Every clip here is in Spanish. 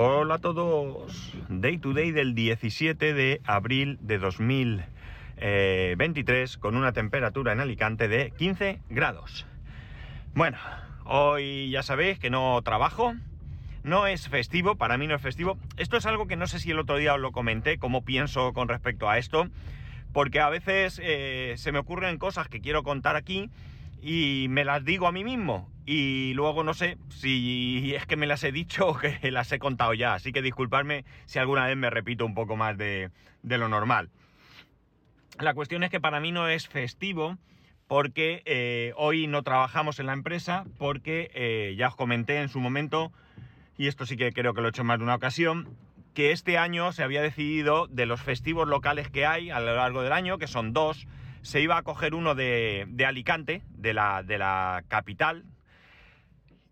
Hola a todos. Day to day del 17 de abril de 2023 con una temperatura en Alicante de 15 grados. Bueno, hoy ya sabéis que no trabajo. No es festivo, para mí no es festivo. Esto es algo que no sé si el otro día os lo comenté, cómo pienso con respecto a esto, porque a veces eh, se me ocurren cosas que quiero contar aquí y me las digo a mí mismo y luego no sé si es que me las he dicho o que las he contado ya, así que disculparme si alguna vez me repito un poco más de, lo normal. La cuestión es que para mí no es festivo porque eh, hoy no trabajamos en la empresa porque eh, ya os comenté en su momento, y esto sí que creo que lo he hecho en más de una ocasión, que este año se había decidido de los festivos locales que hay a lo largo del año, que son dos, se iba a coger uno de, Alicante, de la, de la, capital,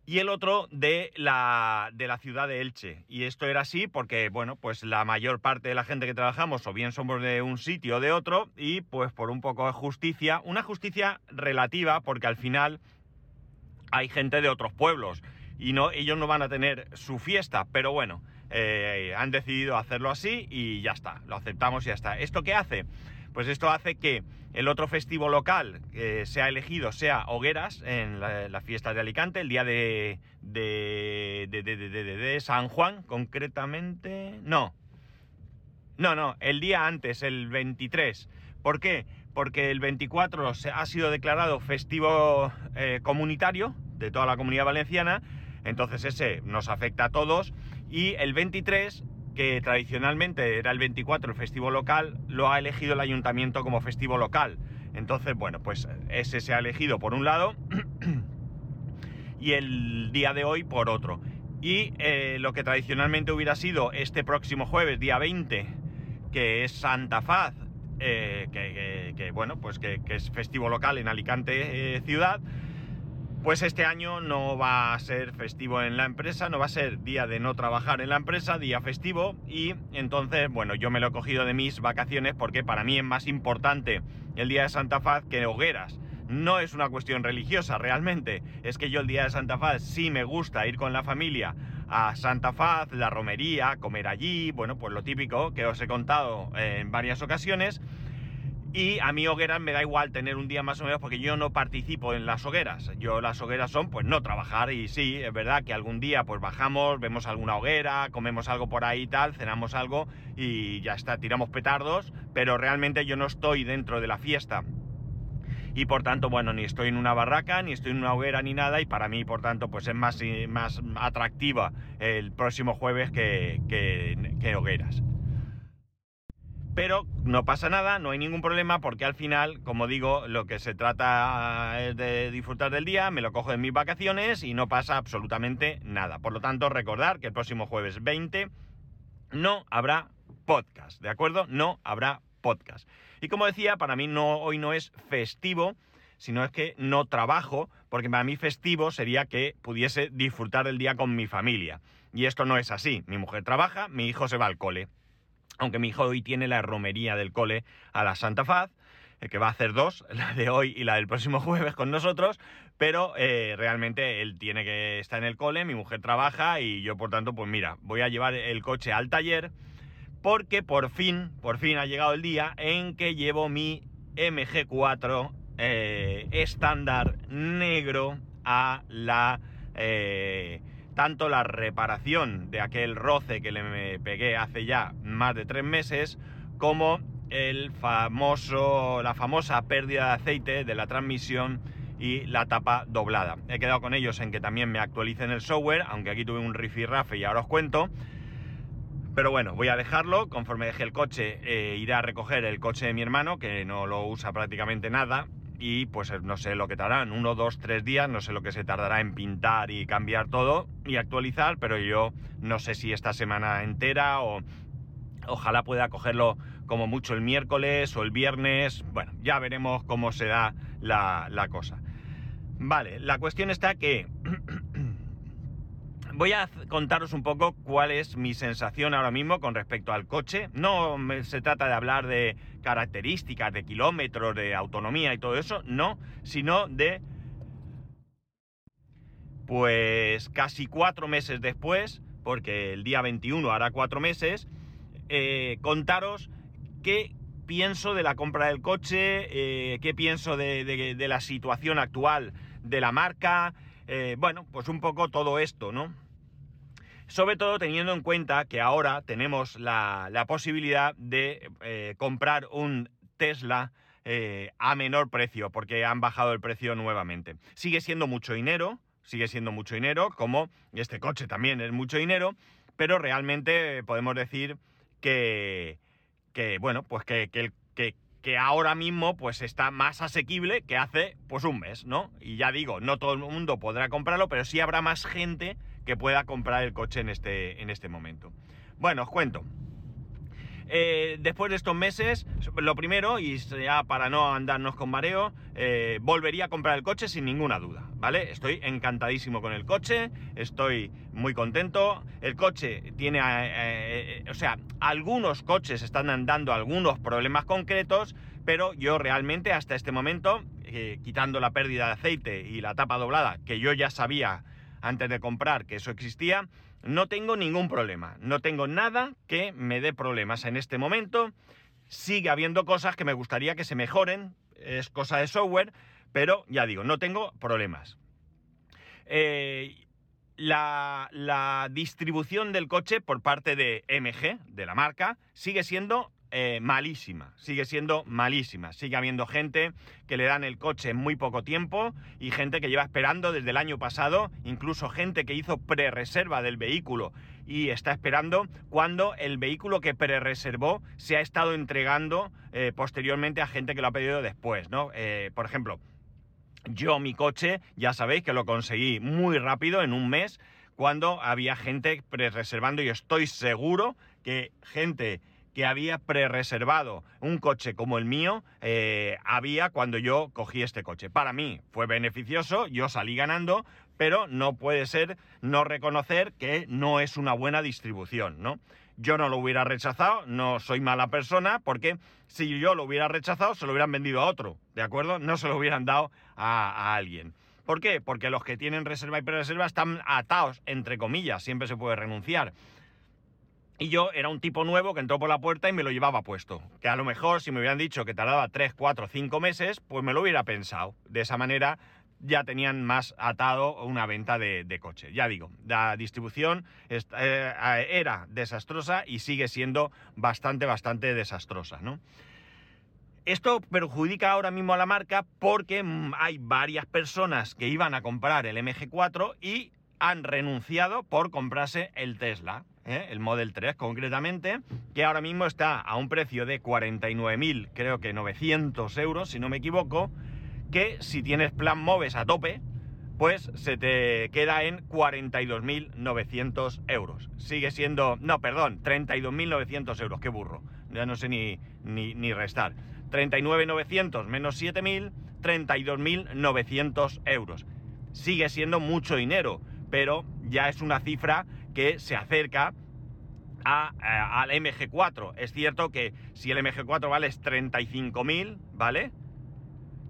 y el otro de la, de la ciudad de Elche. Y esto era así porque, bueno, pues la mayor parte de la gente que trabajamos o bien somos de un sitio o de otro, y pues por un poco de justicia, una justicia relativa, porque al final hay gente de otros pueblos y no, ellos no van a tener su fiesta, pero bueno, eh, han decidido hacerlo así y ya está, lo aceptamos y ya está. ¿Esto qué hace? Pues esto hace que el otro festivo local que sea elegido sea Hogueras, en la, fiesta de Alicante, el día de, de, de, San Juan, concretamente. No. No, no, el día antes, el 23. ¿Por qué? Porque el 24 ha sido declarado festivo eh, comunitario de toda la comunidad valenciana, entonces ese nos afecta a todos, y el 23 que tradicionalmente era el 24 el festivo local, lo ha elegido el ayuntamiento como festivo local. Entonces, bueno, pues ese se ha elegido por un lado y el día de hoy por otro. Y eh, lo que tradicionalmente hubiera sido este próximo jueves, día 20, que es Santa Faz, eh, que, bueno, pues que, es festivo local en Alicante eh, ciudad, pues este año no va a ser festivo en la empresa, no va a ser día de no trabajar en la empresa, día festivo, y entonces, bueno, yo me lo he cogido de mis vacaciones porque para mí es más importante el día de Santa Faz que hogueras. No es una cuestión religiosa realmente, es que yo el día de Santa Faz sí me gusta ir con la familia a Santa Faz, la romería, comer allí, bueno, pues lo típico que os he contado en varias ocasiones y a mí hogueras me da igual tener un día más o menos porque yo no participo en las hogueras. Yo las hogueras son pues no trabajar y sí, es verdad que algún día pues bajamos, vemos alguna hoguera, comemos algo por ahí y tal, cenamos algo y ya está, tiramos petardos, pero realmente yo no estoy dentro de la fiesta. Y por tanto, bueno, ni estoy en una barraca, ni estoy en una hoguera, ni nada, y para mí, por tanto, pues es más, más atractiva el próximo jueves que, que hogueras. Pero no pasa nada, no hay ningún problema porque al final, como digo, lo que se trata es de disfrutar del día, me lo cojo en mis vacaciones y no pasa absolutamente nada. Por lo tanto, recordar que el próximo jueves 20 no habrá podcast, ¿de acuerdo? No habrá podcast. Y como decía, para mí no, hoy no es festivo, sino es que no trabajo, porque para mí festivo sería que pudiese disfrutar del día con mi familia. Y esto no es así. Mi mujer trabaja, mi hijo se va al cole aunque mi hijo hoy tiene la romería del cole a la Santa Faz, eh, que va a hacer dos, la de hoy y la del próximo jueves con nosotros, pero eh, realmente él tiene que estar en el cole, mi mujer trabaja y yo por tanto, pues mira, voy a llevar el coche al taller porque por fin, por fin ha llegado el día en que llevo mi MG4 eh, estándar negro a la tanto la reparación de aquel roce que le pegué hace ya más de tres meses, como el famoso, la famosa pérdida de aceite de la transmisión y la tapa doblada. He quedado con ellos en que también me actualicen el software, aunque aquí tuve un rifirrafe y ahora os cuento. Pero bueno, voy a dejarlo. Conforme deje el coche, eh, iré a recoger el coche de mi hermano, que no lo usa prácticamente nada y pues no sé lo que tardarán, uno, dos, tres días, no sé lo que se tardará en pintar y cambiar todo y actualizar, pero yo no sé si esta semana entera o ojalá pueda cogerlo como mucho el miércoles o el viernes, bueno, ya veremos cómo se da la, la cosa. Vale, la cuestión está que voy a contaros un poco cuál es mi sensación ahora mismo con respecto al coche. No se trata de hablar de características, de kilómetros, de autonomía y todo eso, no, sino de... Pues casi cuatro meses después, porque el día 21 hará cuatro meses, eh, contaros qué pienso de la compra del coche, eh, qué pienso de, la situación actual de la marca, eh, bueno, pues un poco todo esto, ¿no? Sobre todo teniendo en cuenta que ahora tenemos la, posibilidad de comprar un Tesla a menor precio, porque han bajado el precio nuevamente. Sigue siendo mucho dinero, sigue siendo mucho dinero, como este coche también es mucho dinero, pero realmente podemos decir que, que bueno, pues que, que, ahora mismo pues está más asequible que hace pues un mes, ¿no? Y ya digo, no todo el mundo podrá comprarlo, pero sí habrá más gente que pueda comprar el coche en este, en este momento. Bueno, os cuento. Eh, después de estos meses, lo primero, y ya para no andarnos con mareo, eh, volvería a comprar el coche sin ninguna duda, ¿vale? Estoy encantadísimo con el coche, estoy muy contento. El coche tiene, eh, o sea, algunos coches están dando algunos problemas concretos, pero yo realmente hasta este momento, quitando la pérdida de aceite y la tapa doblada, que yo ya sabía antes de comprar que eso existía, no tengo ningún problema, no tengo nada que me dé problemas en este momento. Sigue habiendo cosas que me gustaría que se mejoren, es cosa de software, pero ya digo, no tengo problemas. Eh, la, la, distribución del coche por parte de MG, de la marca, sigue siendo eh, malísima, sigue siendo malísima. Sigue habiendo gente que le dan el coche en muy poco tiempo y gente que lleva esperando desde el año pasado, incluso gente que hizo pre-reserva del vehículo y está esperando cuando el vehículo que pre-reservó se ha estado entregando eh, posteriormente a gente que lo ha pedido después, ¿no? Eh, por ejemplo, yo mi coche, ya sabéis que lo conseguí muy rápido, en un mes, cuando había gente pre-reservando y estoy seguro que gente que había pre-reservado un coche como el mío, eh, había cuando yo cogí este coche. Para mí fue beneficioso, yo salí ganando, pero no puede ser no reconocer que no es una buena distribución, ¿no? Yo no lo hubiera rechazado, no soy mala persona, porque si yo lo hubiera rechazado, se lo hubieran vendido a otro, ¿de acuerdo? No se lo hubieran dado a, alguien. ¿Por qué? Porque los que tienen reserva y pre-reserva están atados, entre comillas, siempre se puede renunciar. Y yo era un tipo nuevo que entró por la puerta y me lo llevaba puesto. Que a lo mejor si me hubieran dicho que tardaba 3, 4, 5 meses, pues me lo hubiera pensado. De esa manera ya tenían más atado una venta de, coche. Ya digo, la distribución eh, era desastrosa y sigue siendo bastante, bastante desastrosa, ¿no? Esto perjudica ahora mismo a la marca porque mm, hay varias personas que iban a comprar el MG4 y han renunciado por comprarse el Tesla. ¿Eh? el Model 3 concretamente, que ahora mismo está a un precio de 49.000, creo que 900 euros, si no me equivoco, que si tienes plan Moves a tope, pues se te queda en 42.900 euros. Sigue siendo, no, perdón, 32.900 euros, qué burro, ya no sé ni, ni, ni restar. 39.900 menos 7.000, 32.900 euros. Sigue siendo mucho dinero, pero ya es una cifra que se acerca a, al MG4. Es cierto que si el MG4 vale 35.000, ¿vale?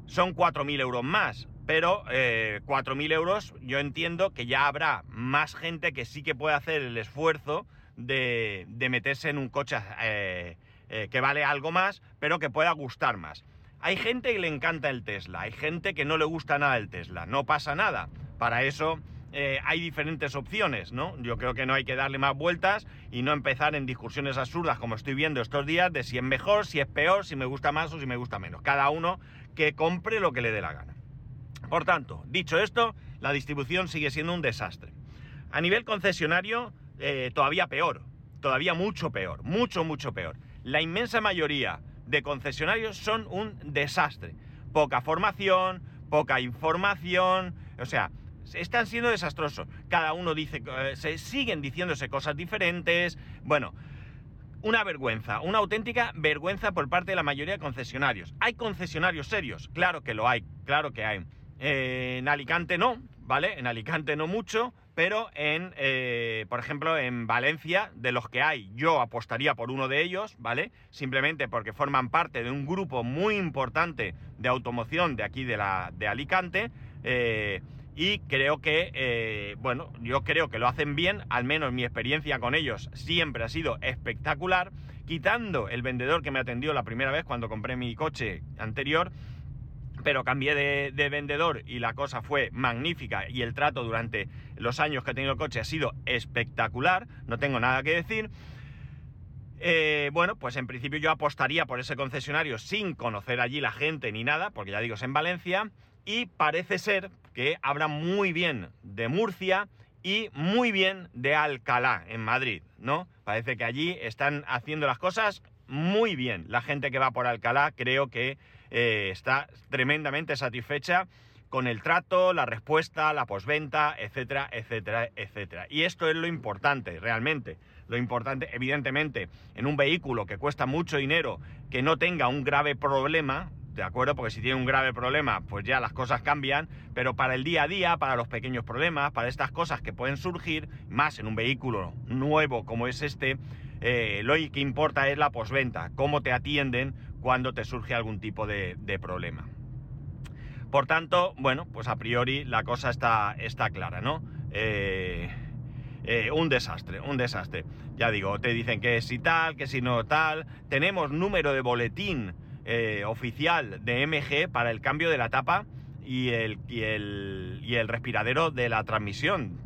Son 4.000 euros más, pero 4.000 eh, euros yo entiendo que ya habrá más gente que sí que puede hacer el esfuerzo de, meterse en un coche eh, eh, que vale algo más, pero que pueda gustar más. Hay gente que le encanta el Tesla, hay gente que no le gusta nada el Tesla, no pasa nada. Para eso eh, hay diferentes opciones, ¿no? Yo creo que no hay que darle más vueltas y no empezar en discusiones absurdas como estoy viendo estos días de si es mejor, si es peor, si me gusta más o si me gusta menos. Cada uno que compre lo que le dé la gana. Por tanto, dicho esto, la distribución sigue siendo un desastre. A nivel concesionario, eh, todavía peor, todavía mucho peor, mucho, mucho peor. La inmensa mayoría de concesionarios son un desastre. Poca formación, poca información, o sea, están siendo desastrosos. Cada uno dice, eh, se siguen diciéndose cosas diferentes. Bueno, una vergüenza, una auténtica vergüenza por parte de la mayoría de concesionarios. ¿Hay concesionarios serios? Claro que lo hay, claro que hay. Eh, en Alicante no, ¿vale? En Alicante no mucho, pero en, eh, por ejemplo, en Valencia, de los que hay, yo apostaría por uno de ellos, ¿vale? Simplemente porque forman parte de un grupo muy importante de automoción de aquí de, la, de Alicante y creo que, eh, bueno, yo creo que lo hacen bien, al menos mi experiencia con ellos siempre ha sido espectacular, quitando el vendedor que me atendió la primera vez cuando compré mi coche anterior, pero cambié de, vendedor y la cosa fue magnífica y el trato durante los años que he tenido el coche ha sido espectacular, no tengo nada que decir. Eh, bueno, pues en principio yo apostaría por ese concesionario sin conocer allí la gente ni nada, porque ya digo, es en Valencia, y parece ser que habla muy bien de Murcia y muy bien de Alcalá, en Madrid, ¿no? Parece que allí están haciendo las cosas muy bien. La gente que va por Alcalá creo que eh, está tremendamente satisfecha con el trato, la respuesta, la posventa, etcétera, etcétera, etcétera. Y esto es lo importante, realmente. Lo importante, evidentemente, en un vehículo que cuesta mucho dinero, que no tenga un grave problema, ¿de acuerdo? Porque si tiene un grave problema, pues ya las cosas cambian, pero para el día a día, para los pequeños problemas, para estas cosas que pueden surgir, más en un vehículo nuevo como es este, eh, lo que importa es la posventa, cómo te atienden cuando te surge algún tipo de, problema. Por tanto, bueno, pues a priori la cosa está, está clara, ¿no? Eh, eh, un desastre, un desastre. Ya digo, te dicen que si tal, que si no tal. Tenemos número de boletín eh, oficial de MG para el cambio de la tapa y el, y el, y el respiradero de la transmisión.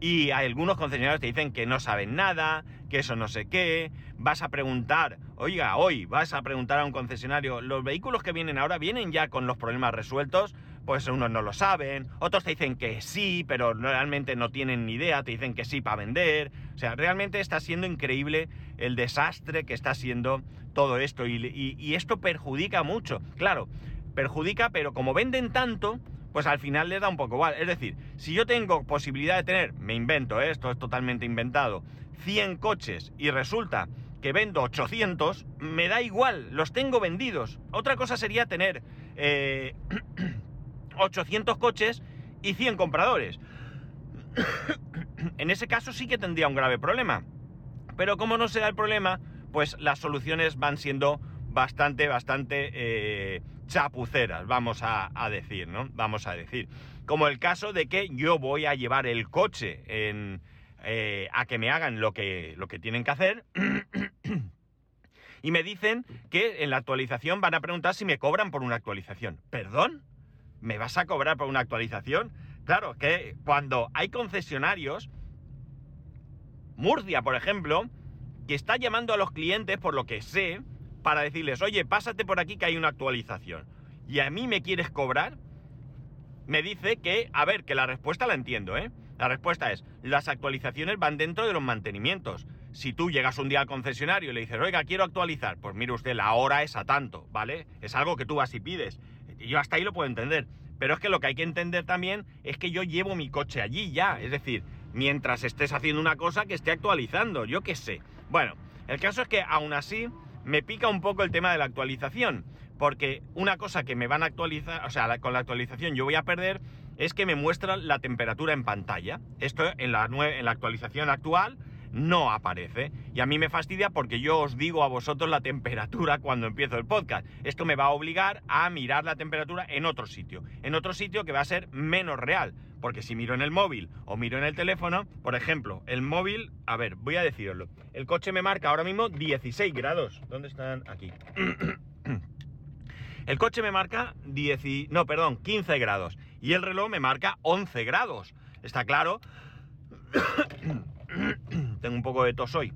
Y hay algunos concesionarios te dicen que no saben nada, que eso no sé qué. Vas a preguntar, oiga, hoy vas a preguntar a un concesionario, ¿los vehículos que vienen ahora vienen ya con los problemas resueltos? Pues unos no lo saben, otros te dicen que sí, pero realmente no tienen ni idea, te dicen que sí para vender. O sea, realmente está siendo increíble el desastre que está siendo todo esto y, esto perjudica mucho. Claro, perjudica, pero como venden tanto, pues al final les da un poco igual. Es decir, si yo tengo posibilidad de tener, me invento, esto es totalmente inventado, 100 coches y resulta que vendo 800, me da igual, los tengo vendidos. Otra cosa sería tener 800 eh, coches y 100 compradores. en ese caso sí que tendría un grave problema. Pero como no se da el problema, pues las soluciones van siendo bastante, bastante eh, chapuceras, vamos a, decir, ¿no? Vamos a decir. Como el caso de que yo voy a llevar el coche eh, a que me hagan lo que, lo que tienen que hacer. y me dicen que en la actualización van a preguntar si me cobran por una actualización. ¿Perdón? ¿Me vas a cobrar por una actualización? Claro, que cuando hay concesionarios, Murcia, por ejemplo, que está llamando a los clientes, por lo que sé, para decirles, oye, pásate por aquí que hay una actualización. Y a mí me quieres cobrar, me dice que, a ver, que la respuesta la entiendo, ¿eh? La respuesta es, las actualizaciones van dentro de los mantenimientos. Si tú llegas un día al concesionario y le dices, oiga, quiero actualizar, pues mire usted, la hora es a tanto, ¿vale? Es algo que tú vas y pides. Yo hasta ahí lo puedo entender. Pero es que lo que hay que entender también es que yo llevo mi coche allí ya. Es decir, mientras estés haciendo una cosa que esté actualizando, yo qué sé. Bueno, el caso es que aún así me pica un poco el tema de la actualización, porque una cosa que me van a actualizar, o sea, con la actualización yo voy a perder, es que me muestra la temperatura en pantalla. Esto en la, en la actualización actual no aparece. Y a mí me fastidia porque yo os digo a vosotros la temperatura cuando empiezo el podcast. Esto me va a obligar a mirar la temperatura en otro sitio. En otro sitio que va a ser menos real. Porque si miro en el móvil o miro en el teléfono, por ejemplo, el móvil, a ver, voy a decirlo. El coche me marca ahora mismo 16 grados. ¿Dónde están? Aquí. El coche me marca 10, no, perdón, 15 grados. Y el reloj me marca 11 grados. Está claro tengo un poco de tos hoy.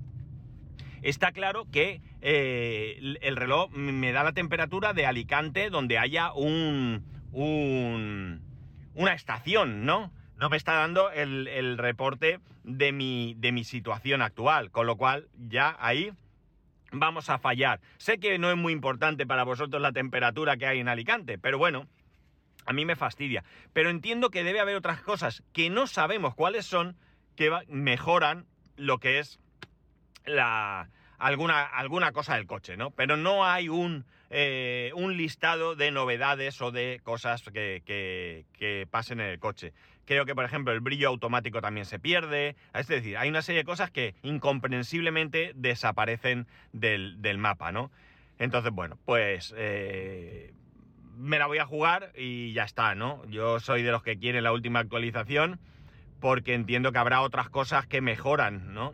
Está claro que eh, el reloj me da la temperatura de Alicante donde haya un, una estación, ¿no? No me está dando el, reporte de mi, de mi situación actual, con lo cual ya ahí vamos a fallar. Sé que no es muy importante para vosotros la temperatura que hay en Alicante, pero bueno, a mí me fastidia. Pero entiendo que debe haber otras cosas que no sabemos cuáles son que mejoran lo que es la, alguna, alguna cosa del coche, ¿no? Pero no hay un, eh, un listado de novedades o de cosas que, que, pasen en el coche. Creo que, por ejemplo, el brillo automático también se pierde. Es decir, hay una serie de cosas que incomprensiblemente desaparecen del, mapa, ¿no? Entonces, bueno, pues eh, me la voy a jugar y ya está, ¿no? Yo soy de los que quieren la última actualización porque entiendo que habrá otras cosas que mejoran, ¿no?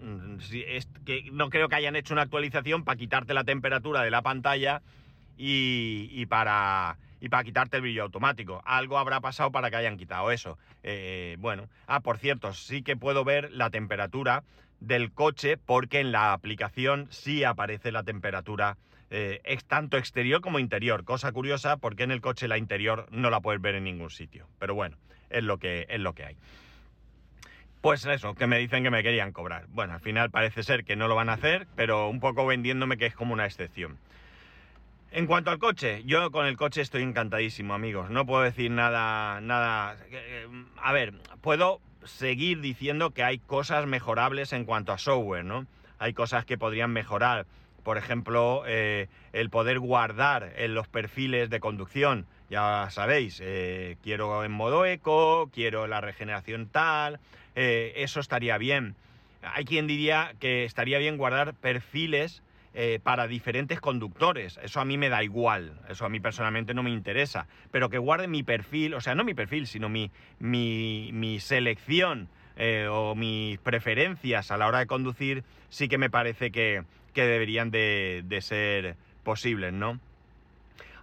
es que no creo que hayan hecho una actualización para quitarte la temperatura de la pantalla y, para, y para quitarte el brillo automático. Algo habrá pasado para que hayan quitado eso. Eh, bueno, ah, por cierto, sí que puedo ver la temperatura del coche porque en la aplicación sí aparece la temperatura eh, es tanto exterior como interior. Cosa curiosa porque en el coche la interior no la puedes ver en ningún sitio. Pero bueno, es lo que, es lo que hay. Pues eso, que me dicen que me querían cobrar. Bueno, al final parece ser que no lo van a hacer, pero un poco vendiéndome que es como una excepción. En cuanto al coche, yo con el coche estoy encantadísimo, amigos. No puedo decir nada, nada. A ver, puedo seguir diciendo que hay cosas mejorables en cuanto a software, ¿no? Hay cosas que podrían mejorar. Por ejemplo, eh, el poder guardar en los perfiles de conducción. Ya sabéis, eh, quiero en modo eco, quiero la regeneración tal, eh, eso estaría bien. Hay quien diría que estaría bien guardar perfiles eh, para diferentes conductores. Eso a mí me da igual, eso a mí personalmente no me interesa. Pero que guarde mi perfil, o sea, no mi perfil, sino mi, mi, selección eh, o mis preferencias a la hora de conducir, sí que me parece que, deberían de, de ser posibles, ¿no?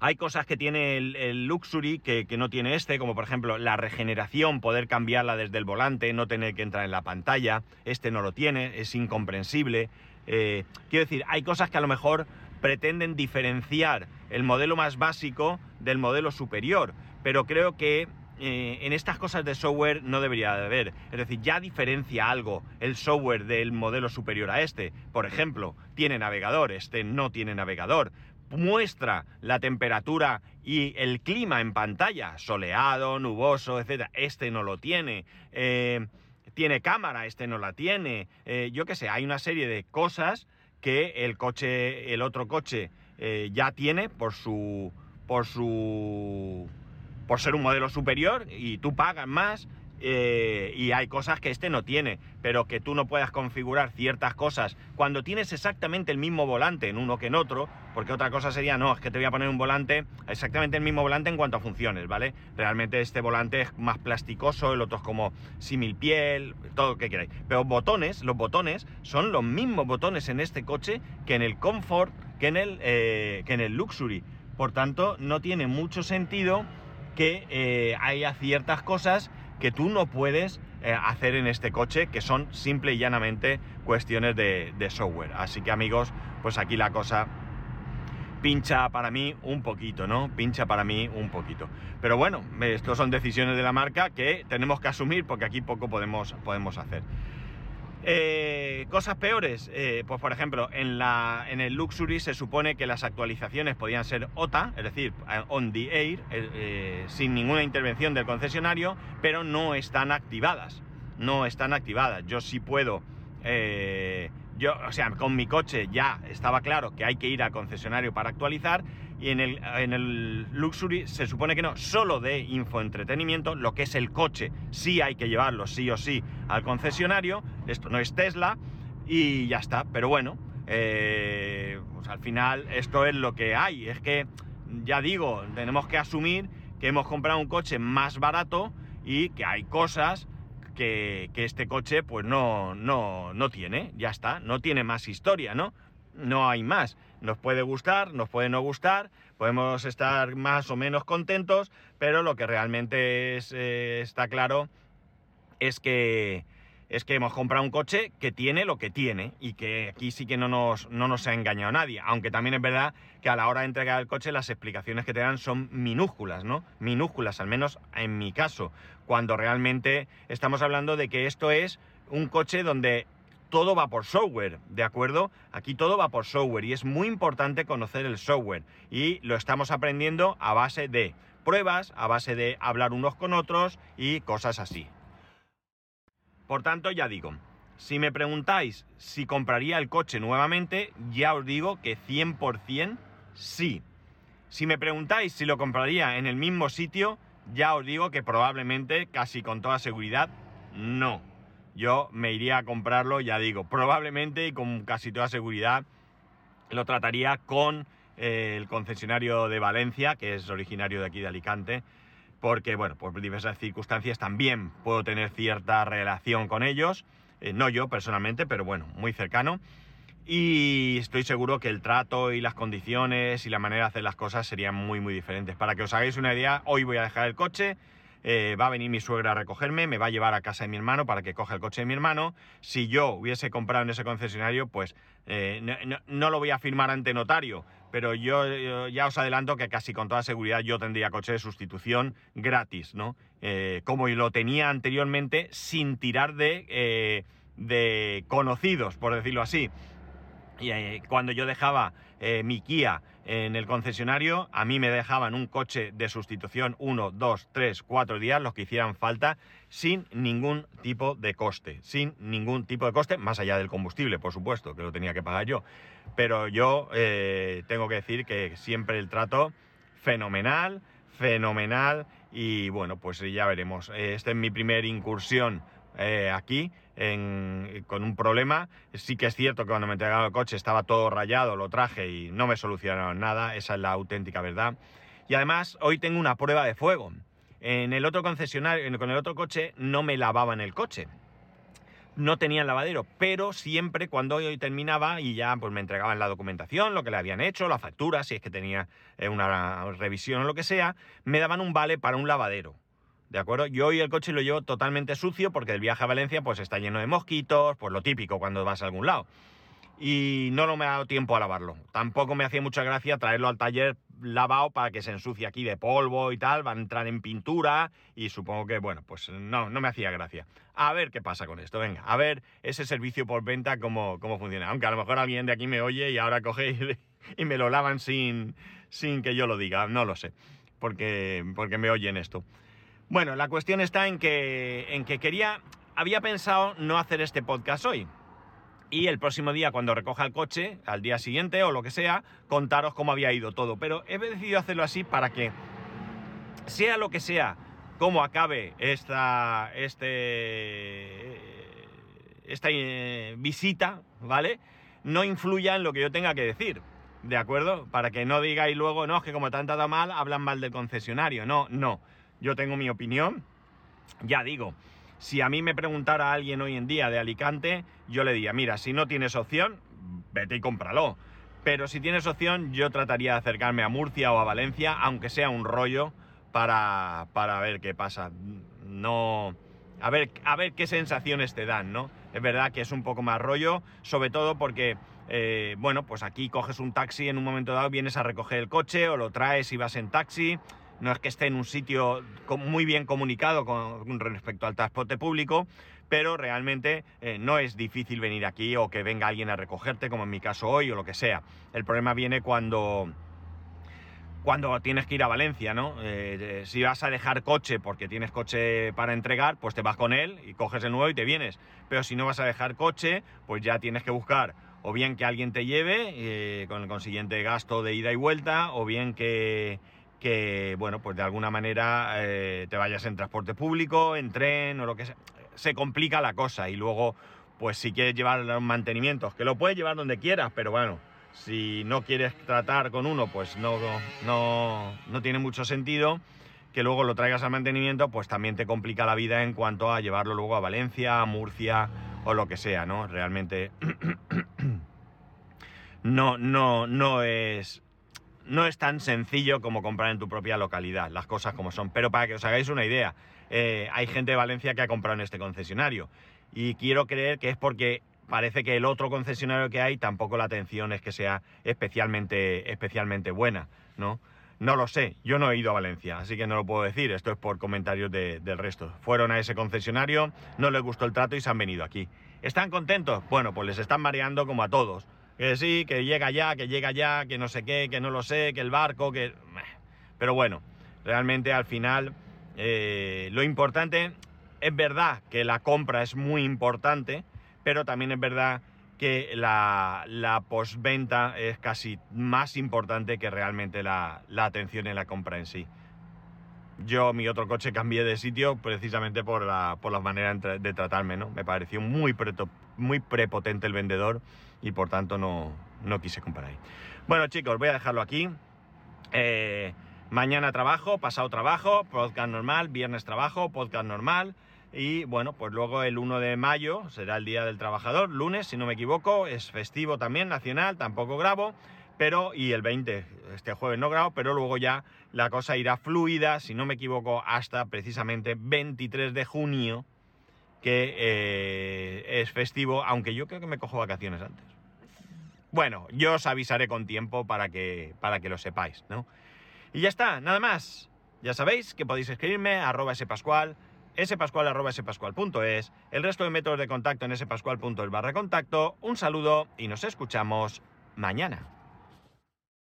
Hay cosas que tiene el, Luxury que, no tiene este, como por ejemplo la regeneración, poder cambiarla desde el volante, no tener que entrar en la pantalla. Este no lo tiene, es incomprensible. Eh, quiero decir, hay cosas que a lo mejor pretenden diferenciar el modelo más básico del modelo superior, pero creo que eh, en estas cosas de software no debería de haber. Es decir, ya diferencia algo el software del modelo superior a este. Por ejemplo, tiene navegador, este no tiene navegador muestra la temperatura y el clima en pantalla, soleado, nuboso, etc. Este no lo tiene. Eh, tiene cámara, este no la tiene. Eh, yo qué sé, hay una serie de cosas que el coche, el otro coche, eh, ya tiene por su. por su. por ser un modelo superior y tú pagas más eh, y hay cosas que este no tiene, pero que tú no puedas configurar ciertas cosas cuando tienes exactamente el mismo volante en uno que en otro, porque otra cosa sería, no, es que te voy a poner un volante, exactamente el mismo volante en cuanto a funciones, ¿vale? Realmente este volante es más plasticoso, el otro es como simil piel, todo lo que queráis. Pero botones, los botones son los mismos botones en este coche que en el Comfort, que en el, eh, que en el Luxury. Por tanto, no tiene mucho sentido que eh, haya ciertas cosas que tú no puedes eh, hacer en este coche, que son simple y llanamente cuestiones de, software. Así que amigos, pues aquí la cosa pincha para mí un poquito, ¿no? Pincha para mí un poquito. Pero bueno, estos son decisiones de la marca que tenemos que asumir porque aquí poco podemos, podemos hacer. Eh, cosas peores, eh, pues por ejemplo, en, la, en el Luxury se supone que las actualizaciones podían ser OTA, es decir, eh, on the air, sin ninguna intervención del concesionario, pero no están activadas. No están activadas. Yo sí puedo yo, o sea, con mi coche ya estaba claro que hay que ir al concesionario para actualizar y en el, en el Luxury se supone que no, solo de infoentretenimiento, lo que es el coche, sí hay que llevarlo sí o sí al concesionario, esto no es Tesla y ya está, pero bueno, eh, pues al final esto es lo que hay, es que ya digo, tenemos que asumir que hemos comprado un coche más barato y que hay cosas que, este coche pues no, no, no tiene, ya está, no tiene más historia, ¿no? No hay más. Nos puede gustar, nos puede no gustar, podemos estar más o menos contentos, pero lo que realmente eh, está claro es que, es que hemos comprado un coche que tiene lo que tiene y que aquí sí que no nos, no nos ha engañado nadie. Aunque también es verdad que a la hora de entregar el coche las explicaciones que te dan son minúsculas, ¿no? Minúsculas, al menos en mi caso, cuando realmente estamos hablando de que esto es un coche donde todo va por software, ¿de acuerdo? Aquí todo va por software y es muy importante conocer el software y lo estamos aprendiendo a base de pruebas, a base de hablar unos con otros y cosas así. Por tanto, ya digo, si me preguntáis si compraría el coche nuevamente, ya os digo que 100% sí. Si me preguntáis si lo compraría en el mismo sitio, ya os digo que probablemente, casi con toda seguridad, no. Yo me iría a comprarlo, ya digo, probablemente y con casi toda seguridad lo trataría con eh, el concesionario de Valencia, que es originario de aquí de Alicante, porque, bueno, por diversas circunstancias también puedo tener cierta relación con ellos, eh, no yo personalmente, pero bueno, muy cercano. Y estoy seguro que el trato y las condiciones y la manera de hacer las cosas serían muy, muy diferentes. Para que os hagáis una idea, hoy voy a dejar el coche, eh, va a venir mi suegra a recogerme, me va a llevar a casa de mi hermano para que coja el coche de mi hermano. Si yo hubiese comprado en ese concesionario, pues eh, no, lo voy a firmar ante notario, pero yo, ya os adelanto que casi con toda seguridad yo tendría coche de sustitución gratis, ¿no? Eh, como lo tenía anteriormente sin tirar de, de conocidos, por decirlo así. Y cuando yo dejaba mi Kia en el concesionario, a mí me dejaban un coche de sustitución 1, 2, 3, 4 días, los que hicieran falta, sin ningún tipo de coste, sin ningún tipo de coste, más allá del combustible, por supuesto, que lo tenía que pagar yo. Pero yo eh, tengo que decir que siempre el trato fenomenal, fenomenal, y bueno, pues ya veremos. Esta es mi primera incursión eh, aquí con un problema. Sí que es cierto que cuando me entregaron el coche estaba todo rayado, lo traje y no me solucionaron nada, esa es la auténtica verdad. Y además hoy tengo una prueba de fuego. En el otro concesionario, con el otro coche, no me lavaban el coche. No tenía lavadero, pero siempre cuando hoy terminaba y ya pues me entregaban la documentación, lo que le habían hecho, la factura, si es que tenía eh, una revisión o lo que sea, me daban un vale para un lavadero. ¿De acuerdo? Yo hoy el coche lo llevo totalmente sucio porque el viaje a Valencia pues está lleno de mosquitos, pues lo típico cuando vas a algún lado. Y no, no me ha dado tiempo a lavarlo. Tampoco me hacía mucha gracia traerlo al taller lavado para que se ensucie aquí de polvo y tal, va a entrar en pintura y supongo que, bueno, pues no, no me hacía gracia. A ver qué pasa con esto, venga, a ver ese servicio por venta cómo, cómo funciona. Aunque a lo mejor alguien de aquí me oye y ahora coge y, me lo lavan sin, sin que yo lo diga, no lo sé, porque, porque me oyen esto. Bueno, la cuestión está en que, en que quería, había pensado no hacer este podcast hoy. Y el próximo día, cuando recoja el coche, al día siguiente o lo que sea, contaros cómo había ido todo. Pero he decidido hacerlo así para que, sea lo que sea, cómo acabe esta, este, esta eh, visita, ¿vale? No influya en lo que yo tenga que decir. ¿De acuerdo? Para que no digáis luego, no, es que como te han tratado mal, hablan mal del concesionario. No, no yo tengo mi opinión. Ya digo, si a mí me preguntara alguien hoy en día de Alicante, yo le diría, mira, si no tienes opción, vete y cómpralo. Pero si tienes opción, yo trataría de acercarme a Murcia o a Valencia, aunque sea un rollo, para, para ver qué pasa. No. A ver, a ver qué sensaciones te dan, ¿no? Es verdad que es un poco más rollo, sobre todo porque, eh, bueno, pues aquí coges un taxi en un momento dado, vienes a recoger el coche o lo traes y vas en taxi no es que esté en un sitio muy bien comunicado con respecto al transporte público, pero realmente eh, no es difícil venir aquí o que venga alguien a recogerte, como en mi caso hoy o lo que sea. El problema viene cuando cuando tienes que ir a Valencia, ¿no? Eh, si vas a dejar coche porque tienes coche para entregar, pues te vas con él y coges el nuevo y te vienes. Pero si no vas a dejar coche, pues ya tienes que buscar o bien que alguien te lleve eh, con el consiguiente gasto de ida y vuelta, o bien que, que, bueno, pues de alguna manera eh, te vayas en transporte público, en tren o lo que sea. Se complica la cosa y luego, pues si quieres llevar los mantenimientos, que lo puedes llevar donde quieras, pero bueno, si no quieres tratar con uno, pues no, no, no tiene mucho sentido que luego lo traigas al mantenimiento, pues también te complica la vida en cuanto a llevarlo luego a Valencia, a Murcia o lo que sea, ¿no? Realmente no, no, no es, no es tan sencillo como comprar en tu propia localidad, las cosas como son. Pero para que os hagáis una idea, eh, hay gente de Valencia que ha comprado en este concesionario. Y quiero creer que es porque parece que el otro concesionario que hay tampoco la atención es que sea especialmente, especialmente buena, ¿no? No lo sé, yo no he ido a Valencia, así que no lo puedo decir, esto es por comentarios del resto. Fueron a ese concesionario, no les gustó el trato y se han venido aquí. ¿Están contentos? Bueno, pues les están mareando como a todos que sí, que llega ya, que llega ya, que no sé qué, que no lo sé, que el barco, que... Pero bueno, realmente al final eh, lo importante es verdad que la compra es muy importante, pero también es verdad que la, la postventa es casi más importante que realmente la, atención en la compra en sí. Yo mi otro coche cambié de sitio precisamente por la, por la manera de tratarme, ¿no? Me pareció muy, muy prepotente el vendedor y por tanto no, no quise comprar ahí. Bueno chicos, voy a dejarlo aquí. Eh, mañana trabajo, pasado trabajo, podcast normal, viernes trabajo, podcast normal. Y bueno, pues luego el 1 de mayo será el Día del Trabajador, lunes, si no me equivoco, es festivo también, nacional, tampoco grabo, pero, y el 20, este jueves no grabo, pero luego ya la cosa irá fluida, si no me equivoco, hasta precisamente 23 de junio, que eh, es festivo, aunque yo creo que me cojo vacaciones antes. Bueno, yo os avisaré con tiempo para que, para que lo sepáis, ¿no? Y ya está, nada más. Ya sabéis que podéis escribirme a arroba spascual, spascual arroba spascual.es, el resto de métodos de contacto en spascual.es barra contacto. Un saludo y nos escuchamos mañana.